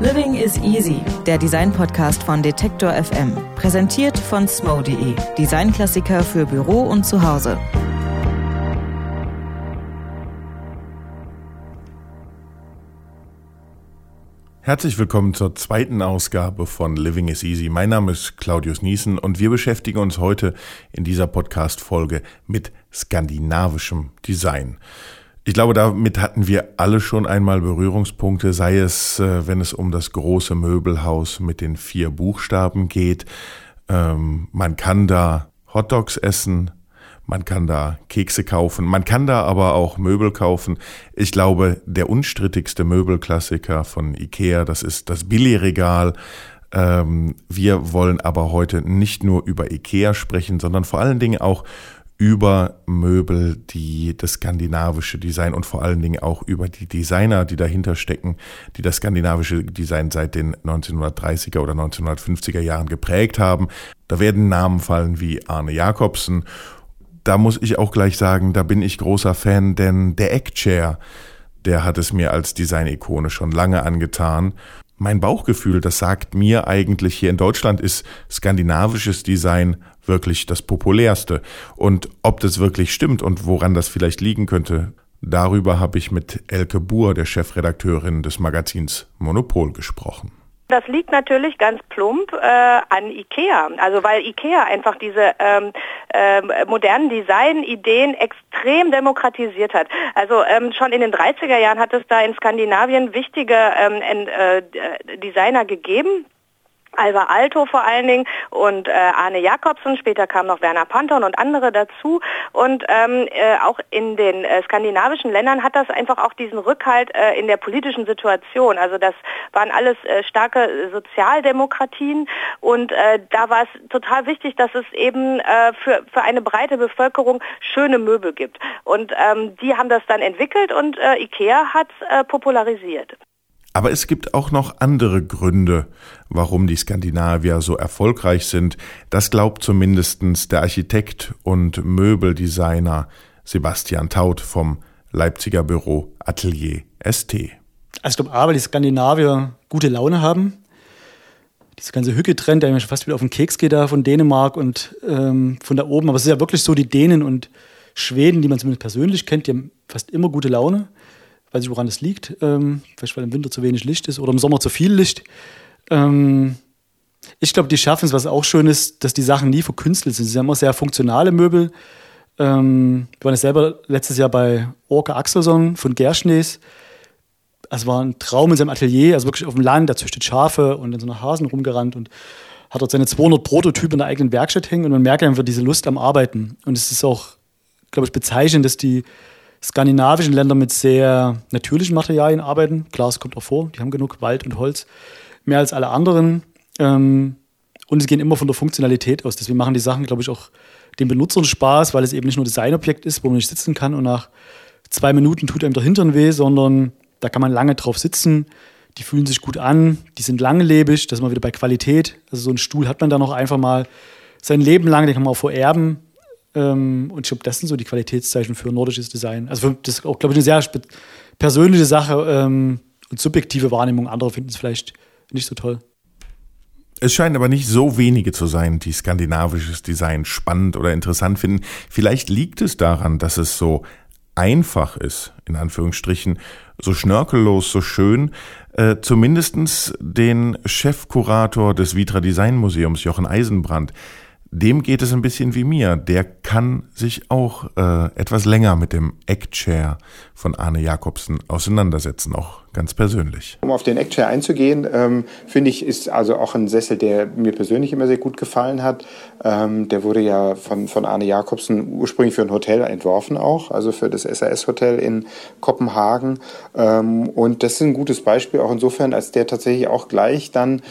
Living is Easy, der Design-Podcast von Detektor FM. Präsentiert von smo.de, Designklassiker für Büro und Zuhause. Herzlich willkommen zur zweiten Ausgabe von Living is Easy. Mein Name ist Claudius Niesen und wir beschäftigen uns heute in dieser Podcast-Folge mit skandinavischem Design. Ich glaube, damit hatten wir alle schon einmal Berührungspunkte, sei es, äh, wenn es um das große Möbelhaus mit den vier Buchstaben geht. Ähm, man kann da Hotdogs essen, man kann da Kekse kaufen, man kann da aber auch Möbel kaufen. Ich glaube, der unstrittigste Möbelklassiker von Ikea, das ist das Billigregal. Ähm, wir wollen aber heute nicht nur über Ikea sprechen, sondern vor allen Dingen auch über Möbel, die das skandinavische Design und vor allen Dingen auch über die Designer, die dahinter stecken, die das skandinavische Design seit den 1930er oder 1950er Jahren geprägt haben. Da werden Namen fallen wie Arne Jacobsen. Da muss ich auch gleich sagen, da bin ich großer Fan, denn der Eckchair, der hat es mir als Design-Ikone schon lange angetan. Mein Bauchgefühl, das sagt mir eigentlich hier in Deutschland ist skandinavisches Design wirklich das populärste. Und ob das wirklich stimmt und woran das vielleicht liegen könnte, darüber habe ich mit Elke Buhr, der Chefredakteurin des Magazins Monopol, gesprochen. Das liegt natürlich ganz plump äh, an Ikea. Also weil Ikea einfach diese ähm, ähm, modernen Designideen extrem demokratisiert hat. Also ähm, schon in den 30er Jahren hat es da in Skandinavien wichtige ähm, äh, Designer gegeben, Alva Alto vor allen Dingen und äh, Arne Jakobsen, später kam noch Werner Panton und andere dazu. Und ähm, äh, auch in den äh, skandinavischen Ländern hat das einfach auch diesen Rückhalt äh, in der politischen Situation. Also das waren alles äh, starke Sozialdemokratien und äh, da war es total wichtig, dass es eben äh, für, für eine breite Bevölkerung schöne Möbel gibt. Und ähm, die haben das dann entwickelt und äh, IKEA hat es äh, popularisiert. Aber es gibt auch noch andere Gründe, warum die Skandinavier so erfolgreich sind. Das glaubt zumindest der Architekt und Möbeldesigner Sebastian Taut vom Leipziger Büro Atelier ST. Also ich glaube, A, weil die Skandinavier gute Laune haben. Diese ganze Hücke-Trend, der mir schon fast wieder auf den Keks geht da von Dänemark und ähm, von da oben. Aber es ist ja wirklich so, die Dänen und Schweden, die man zumindest persönlich kennt, die haben fast immer gute Laune weiß nicht, woran es liegt. Ähm, vielleicht, weil im Winter zu wenig Licht ist oder im Sommer zu viel Licht. Ähm, ich glaube, die schaffen es, was auch schön ist, dass die Sachen nie verkünstelt sind. Sie sind immer sehr funktionale Möbel. Ähm, wir waren ja selber letztes Jahr bei Orca Axelson von Gerschnees. Es war ein Traum in seinem Atelier, also wirklich auf dem Land. Er züchtet Schafe und in so einer Hasen rumgerannt und hat dort seine 200 Prototypen in der eigenen Werkstatt hängen. Und man merkt einfach diese Lust am Arbeiten. Und es ist auch, glaube ich, bezeichnend, dass die skandinavischen Länder mit sehr natürlichen Materialien arbeiten. Klar, es kommt auch vor, die haben genug Wald und Holz, mehr als alle anderen. Ähm, und sie gehen immer von der Funktionalität aus. Deswegen machen die Sachen, glaube ich, auch den Benutzern Spaß, weil es eben nicht nur Designobjekt ist, wo man nicht sitzen kann und nach zwei Minuten tut einem der Hintern weh, sondern da kann man lange drauf sitzen. Die fühlen sich gut an, die sind langlebig, das ist mal wieder bei Qualität. Also so einen Stuhl hat man da noch einfach mal sein Leben lang, den kann man auch vererben. Ähm, und ich glaube, das sind so die Qualitätszeichen für nordisches Design. Also das ist auch, glaube ich, eine sehr persönliche Sache ähm, und subjektive Wahrnehmung. Andere finden es vielleicht nicht so toll. Es scheinen aber nicht so wenige zu sein, die skandinavisches Design spannend oder interessant finden. Vielleicht liegt es daran, dass es so einfach ist, in Anführungsstrichen, so schnörkellos, so schön. Äh, zumindestens den Chefkurator des Vitra Design Museums, Jochen Eisenbrand, dem geht es ein bisschen wie mir. Der kann sich auch äh, etwas länger mit dem Eckchair von Arne Jakobsen auseinandersetzen, auch ganz persönlich. Um auf den Eckchair einzugehen, ähm, finde ich, ist also auch ein Sessel, der mir persönlich immer sehr gut gefallen hat. Ähm, der wurde ja von, von Arne Jakobsen ursprünglich für ein Hotel entworfen auch, also für das SAS-Hotel in Kopenhagen. Ähm, und das ist ein gutes Beispiel auch insofern, als der tatsächlich auch gleich dann,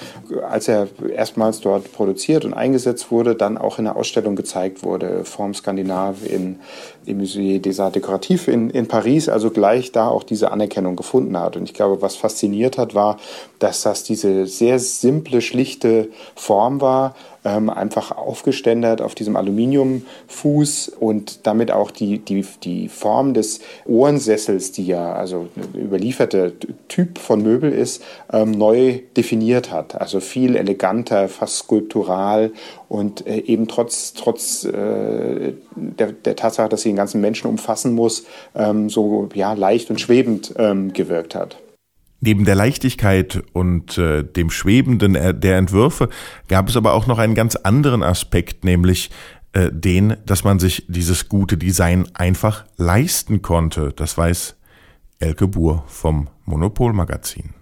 als er erstmals dort produziert und eingesetzt wurde, dann auch in der Ausstellung gezeigt wurde, Form Skandinav in, im Musée des Arts Décoratifs in, in Paris, also gleich da auch diese Anerkennung gefunden hat. Und ich glaube, was fasziniert hat, war, dass das diese sehr simple, schlichte Form war, ähm, einfach aufgeständert auf diesem Aluminiumfuß und damit auch die, die, die Form des Ohrensessels, die ja also überlieferte Typ von Möbel ist, ähm, neu definiert hat. Also viel eleganter, fast skulptural und äh, eben trotz, trotz äh, der, der Tatsache, dass sie den ganzen Menschen umfassen muss, ähm, so ja, leicht und schwebend ähm, gewirkt hat. Neben der Leichtigkeit und äh, dem Schwebenden der Entwürfe gab es aber auch noch einen ganz anderen Aspekt, nämlich äh, den, dass man sich dieses gute Design einfach leisten konnte. Das weiß Elke Buhr vom Monopolmagazin.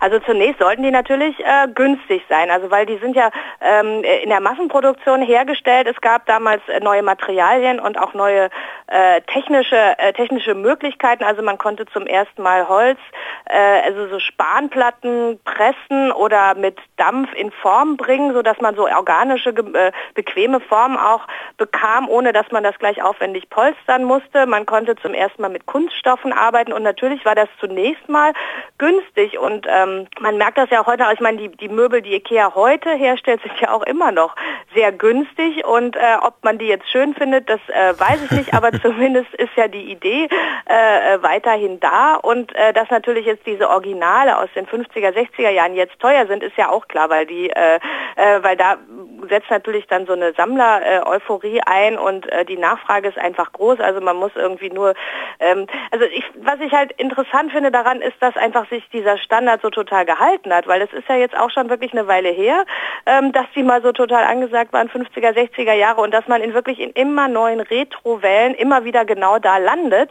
Also zunächst sollten die natürlich äh, günstig sein, also weil die sind ja ähm, in der Massenproduktion hergestellt. Es gab damals äh, neue Materialien und auch neue äh, technische äh, technische Möglichkeiten. Also man konnte zum ersten Mal Holz, äh, also so Spanplatten pressen oder mit Dampf in Form bringen, so dass man so organische äh, bequeme Formen auch bekam, ohne dass man das gleich aufwendig polstern musste. Man konnte zum ersten Mal mit Kunststoffen arbeiten und natürlich war das zunächst mal günstig und ähm, ähm, man merkt das ja auch heute, ich meine, die, die Möbel, die Ikea heute herstellt, sind ja auch immer noch sehr günstig. Und äh, ob man die jetzt schön findet, das äh, weiß ich nicht, aber zumindest ist ja die Idee äh, weiterhin da. Und äh, dass natürlich jetzt diese Originale aus den 50er, 60er Jahren jetzt teuer sind, ist ja auch klar, weil die, äh, äh, weil da setzt natürlich dann so eine Sammler-Euphorie ein und äh, die Nachfrage ist einfach groß, also man muss irgendwie nur, ähm, also ich, was ich halt interessant finde daran ist, dass einfach sich dieser Standard so total gehalten hat, weil es ist ja jetzt auch schon wirklich eine Weile her, ähm, dass die mal so total angesagt waren, 50er, 60er Jahre und dass man in wirklich in immer neuen Retro-Wellen immer wieder genau da landet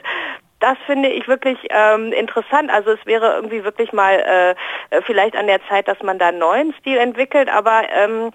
das finde ich wirklich ähm, interessant. Also es wäre irgendwie wirklich mal äh, vielleicht an der Zeit, dass man da einen neuen Stil entwickelt. Aber ähm,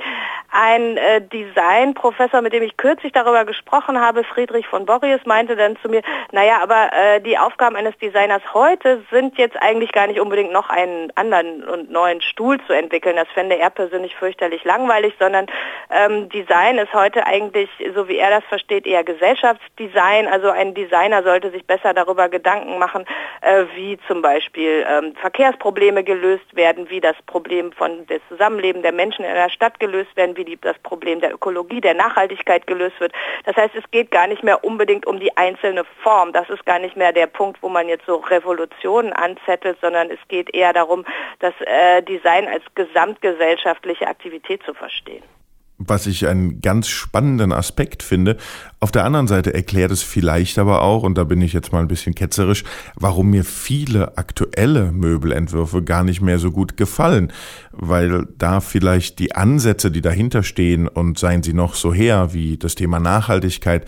ein äh, Designprofessor, mit dem ich kürzlich darüber gesprochen habe, Friedrich von Borries, meinte dann zu mir, naja, aber äh, die Aufgaben eines Designers heute sind jetzt eigentlich gar nicht unbedingt noch einen anderen und neuen Stuhl zu entwickeln. Das fände er persönlich fürchterlich langweilig, sondern ähm, Design ist heute eigentlich, so wie er das versteht, eher Gesellschaftsdesign. Also ein Designer sollte sich besser darüber Gedanken machen, äh, wie zum Beispiel ähm, Verkehrsprobleme gelöst werden, wie das Problem von des Zusammenleben der Menschen in einer Stadt gelöst werden, wie die, das Problem der Ökologie, der Nachhaltigkeit gelöst wird. Das heißt, es geht gar nicht mehr unbedingt um die einzelne Form. Das ist gar nicht mehr der Punkt, wo man jetzt so Revolutionen anzettelt, sondern es geht eher darum, das äh, Design als gesamtgesellschaftliche Aktivität zu verstehen was ich einen ganz spannenden Aspekt finde. Auf der anderen Seite erklärt es vielleicht aber auch, und da bin ich jetzt mal ein bisschen ketzerisch, warum mir viele aktuelle Möbelentwürfe gar nicht mehr so gut gefallen, weil da vielleicht die Ansätze, die dahinter stehen und seien sie noch so her wie das Thema Nachhaltigkeit,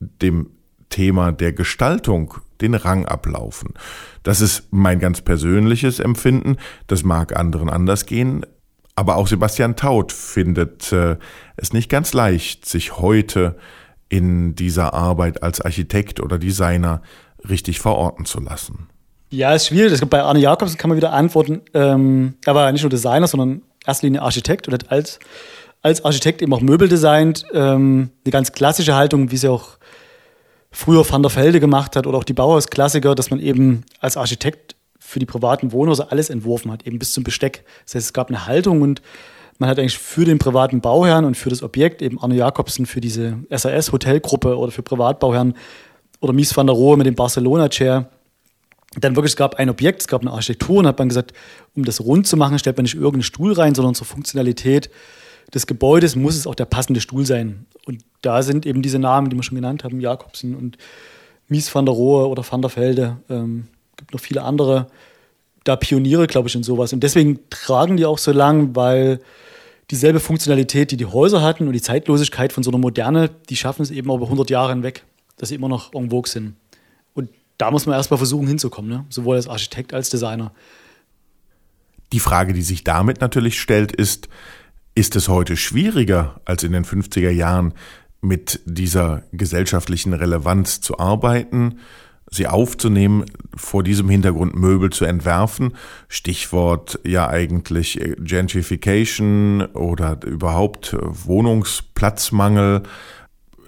dem Thema der Gestaltung den Rang ablaufen. Das ist mein ganz persönliches Empfinden. Das mag anderen anders gehen. Aber auch Sebastian Taut findet äh, es nicht ganz leicht, sich heute in dieser Arbeit als Architekt oder Designer richtig verorten zu lassen. Ja, ist schwierig. Bei Arne Jacobs kann man wieder antworten. Ähm, er war nicht nur Designer, sondern erster Linie Architekt und hat als, als Architekt eben auch Möbel designt. Ähm, eine ganz klassische Haltung, wie sie auch früher Van der Velde gemacht hat oder auch die Bauhausklassiker, dass man eben als Architekt für die privaten Wohnhäuser alles entworfen hat, eben bis zum Besteck. Das heißt, es gab eine Haltung und man hat eigentlich für den privaten Bauherrn und für das Objekt, eben Arne Jakobsen für diese SAS-Hotelgruppe oder für Privatbauherren oder Mies van der Rohe mit dem Barcelona-Chair, dann wirklich, es gab ein Objekt, es gab eine Architektur und hat man gesagt, um das rund zu machen, stellt man nicht irgendeinen Stuhl rein, sondern zur Funktionalität des Gebäudes muss es auch der passende Stuhl sein. Und da sind eben diese Namen, die wir schon genannt haben, Jakobsen und Mies van der Rohe oder van der Velde, ähm, gibt noch viele andere da Pioniere, glaube ich, in sowas. Und deswegen tragen die auch so lang, weil dieselbe Funktionalität, die die Häuser hatten und die Zeitlosigkeit von so einer Moderne, die schaffen es eben über 100 Jahre hinweg, dass sie immer noch en vogue sind. Und da muss man erstmal versuchen hinzukommen, ne? sowohl als Architekt als Designer. Die Frage, die sich damit natürlich stellt, ist, ist es heute schwieriger als in den 50er Jahren mit dieser gesellschaftlichen Relevanz zu arbeiten? Sie aufzunehmen, vor diesem Hintergrund Möbel zu entwerfen. Stichwort ja eigentlich Gentrification oder überhaupt Wohnungsplatzmangel.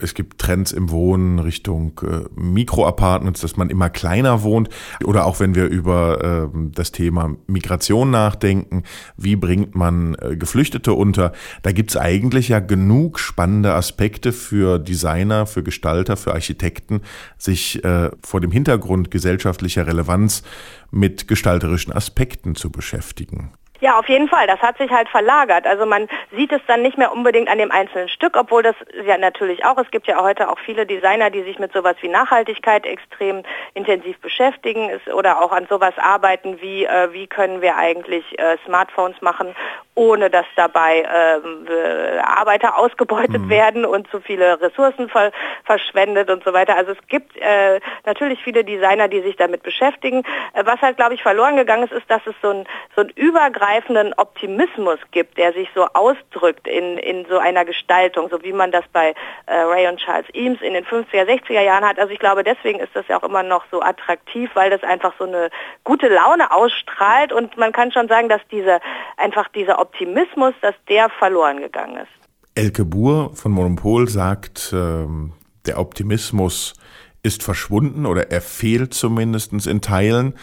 Es gibt Trends im Wohnen Richtung äh, Mikroapartments, dass man immer kleiner wohnt. Oder auch wenn wir über äh, das Thema Migration nachdenken, wie bringt man äh, Geflüchtete unter? Da gibt's eigentlich ja genug spannende Aspekte für Designer, für Gestalter, für Architekten, sich äh, vor dem Hintergrund gesellschaftlicher Relevanz mit gestalterischen Aspekten zu beschäftigen. Ja, auf jeden Fall. Das hat sich halt verlagert. Also man sieht es dann nicht mehr unbedingt an dem einzelnen Stück, obwohl das ja natürlich auch, es gibt ja heute auch viele Designer, die sich mit sowas wie Nachhaltigkeit extrem intensiv beschäftigen oder auch an sowas arbeiten, wie äh, wie können wir eigentlich äh, Smartphones machen, ohne dass dabei äh, Arbeiter ausgebeutet mhm. werden und zu viele Ressourcen ver verschwendet und so weiter. Also es gibt äh, natürlich viele Designer, die sich damit beschäftigen. Äh, was halt, glaube ich, verloren gegangen ist, ist, dass es so ein, so ein übergreifendes übergreifenden Optimismus gibt, der sich so ausdrückt in, in so einer Gestaltung, so wie man das bei äh, Ray und Charles Eames in den 50er, 60er Jahren hat. Also ich glaube, deswegen ist das ja auch immer noch so attraktiv, weil das einfach so eine gute Laune ausstrahlt und man kann schon sagen, dass diese, einfach dieser Optimismus, dass der verloren gegangen ist. Elke Buhr von Monopol sagt, ähm, der Optimismus ist verschwunden oder er fehlt zumindest in Teilen.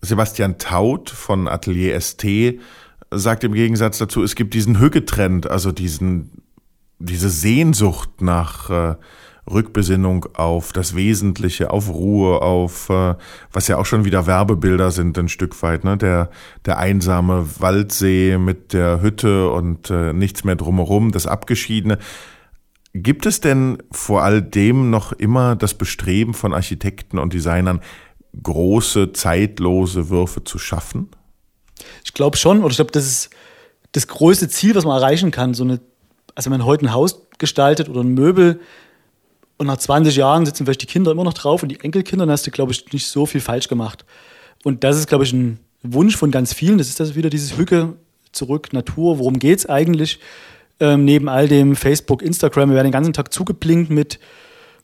Sebastian Taut von Atelier ST sagt im Gegensatz dazu, es gibt diesen Hücketrend, also diesen, diese Sehnsucht nach äh, Rückbesinnung auf das Wesentliche, auf Ruhe, auf äh, was ja auch schon wieder Werbebilder sind ein Stück weit, ne? Der der einsame Waldsee mit der Hütte und äh, nichts mehr drumherum, das Abgeschiedene. Gibt es denn vor all dem noch immer das Bestreben von Architekten und Designern, große, zeitlose Würfe zu schaffen? Ich glaube schon, oder ich glaube, das ist das größte Ziel, was man erreichen kann. So eine, also wenn man heute ein Haus gestaltet oder ein Möbel und nach 20 Jahren sitzen vielleicht die Kinder immer noch drauf und die Enkelkinder, dann hast du, glaube ich, nicht so viel falsch gemacht. Und das ist, glaube ich, ein Wunsch von ganz vielen. Das ist das wieder dieses Hücke zurück, Natur. Worum geht es eigentlich? Ähm, neben all dem Facebook, Instagram, wir werden den ganzen Tag zugeblinkt mit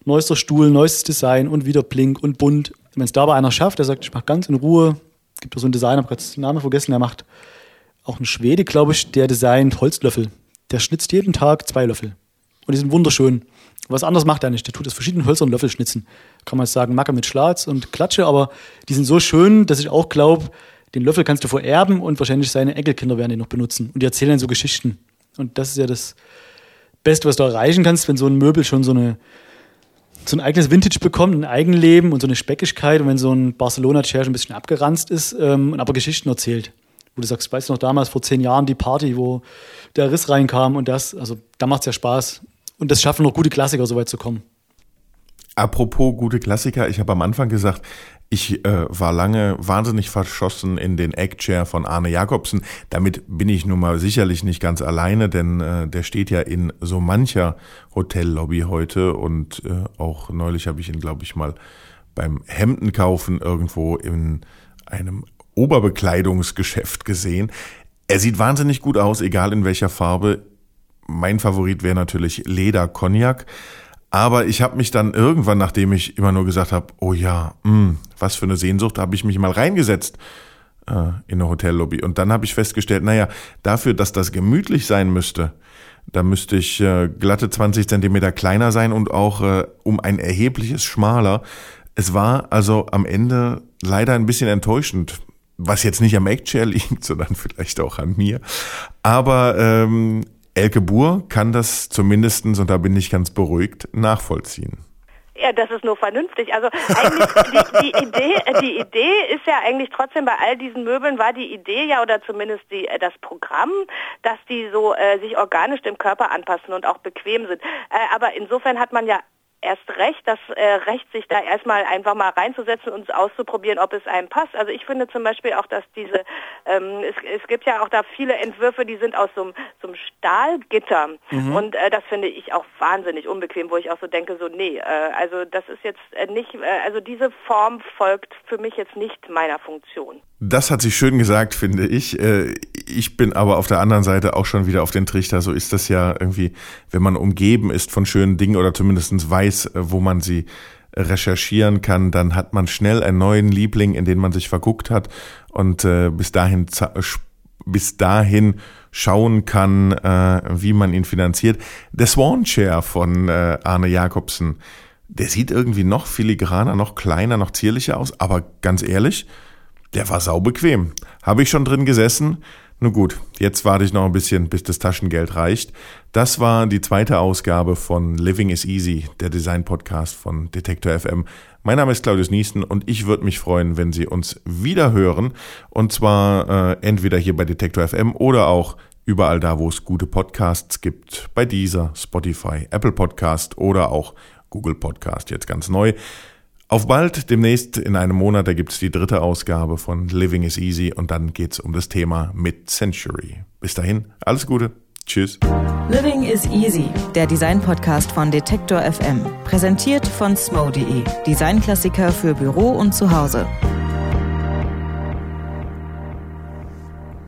neuester Stuhl, neuestes Design und wieder blink und bunt. Wenn es dabei einer schafft, der sagt, ich mache ganz in Ruhe, gibt es so einen Designer, habe gerade den Namen vergessen, der macht auch ein Schwede, glaube ich, der designt Holzlöffel. Der schnitzt jeden Tag zwei Löffel. Und die sind wunderschön. Was anderes macht er nicht. Der tut aus verschiedenen Hölzern Löffel schnitzen. Kann man sagen, Macke mit Schlatz und Klatsche, aber die sind so schön, dass ich auch glaube, den Löffel kannst du vererben und wahrscheinlich seine Enkelkinder werden den noch benutzen. Und die erzählen dann so Geschichten. Und das ist ja das Beste, was du erreichen kannst, wenn so ein Möbel schon so eine so ein eigenes Vintage bekommt, ein Eigenleben und so eine Speckigkeit. Und wenn so ein Barcelona-Chair schon ein bisschen abgeranzt ist ähm, und aber Geschichten erzählt. Wo du sagst, weißt du noch damals vor zehn Jahren die Party, wo der Riss reinkam und das, also da macht es ja Spaß. Und das schaffen noch gute Klassiker, so weit zu kommen. Apropos gute Klassiker, ich habe am Anfang gesagt, ich äh, war lange wahnsinnig verschossen in den Eggchair von Arne Jacobsen. Damit bin ich nun mal sicherlich nicht ganz alleine, denn äh, der steht ja in so mancher Hotellobby heute und äh, auch neulich habe ich ihn, glaube ich, mal beim Hemdenkaufen irgendwo in einem Oberbekleidungsgeschäft gesehen. Er sieht wahnsinnig gut aus, egal in welcher Farbe. Mein Favorit wäre natürlich Leder Cognac. Aber ich habe mich dann irgendwann, nachdem ich immer nur gesagt habe, oh ja, mh, hm, was für eine Sehnsucht, habe ich mich mal reingesetzt äh, in eine Hotellobby. Und dann habe ich festgestellt, naja, dafür, dass das gemütlich sein müsste, da müsste ich äh, glatte 20 Zentimeter kleiner sein und auch äh, um ein erhebliches schmaler. Es war also am Ende leider ein bisschen enttäuschend, was jetzt nicht am Eggchair liegt, sondern vielleicht auch an mir. Aber ähm, Elke Buhr kann das zumindestens und da bin ich ganz beruhigt, nachvollziehen. Ja, das ist nur vernünftig. Also eigentlich die, die, Idee, die Idee ist ja eigentlich trotzdem bei all diesen Möbeln war die Idee ja oder zumindest die, das Programm, dass die so äh, sich organisch dem Körper anpassen und auch bequem sind. Äh, aber insofern hat man ja erst recht das äh, Recht, sich da erstmal einfach mal reinzusetzen und auszuprobieren, ob es einem passt. Also ich finde zum Beispiel auch, dass diese, ähm, es, es gibt ja auch da viele Entwürfe, die sind aus so einem, so einem Stahlgitter mhm. und äh, das finde ich auch wahnsinnig unbequem, wo ich auch so denke, so nee, äh, also das ist jetzt äh, nicht, äh, also diese Form folgt für mich jetzt nicht meiner Funktion. Das hat sie schön gesagt, finde ich. Ich bin aber auf der anderen Seite auch schon wieder auf den Trichter. So ist das ja irgendwie, wenn man umgeben ist von schönen Dingen oder zumindest weiß, äh, wo man sie recherchieren kann, dann hat man schnell einen neuen Liebling, in den man sich verguckt hat und äh, bis dahin bis dahin schauen kann, äh, wie man ihn finanziert. Der Swan Chair von äh, Arne Jakobsen, der sieht irgendwie noch filigraner, noch kleiner, noch zierlicher aus, aber ganz ehrlich, der war saubequem. Habe ich schon drin gesessen. Nun gut, jetzt warte ich noch ein bisschen, bis das Taschengeld reicht. Das war die zweite Ausgabe von Living is Easy, der Design-Podcast von Detektor FM. Mein Name ist Claudius Niesten und ich würde mich freuen, wenn Sie uns wieder hören. Und zwar äh, entweder hier bei Detektor FM oder auch überall da, wo es gute Podcasts gibt. Bei dieser, Spotify, Apple Podcast oder auch Google Podcast, jetzt ganz neu. Auf bald, demnächst in einem Monat, da gibt es die dritte Ausgabe von Living is Easy und dann geht es um das Thema Mid-Century. Bis dahin, alles Gute. Tschüss. Living is Easy, der Design-Podcast von Detektor FM. Präsentiert von smo.de, Designklassiker für Büro und Zuhause.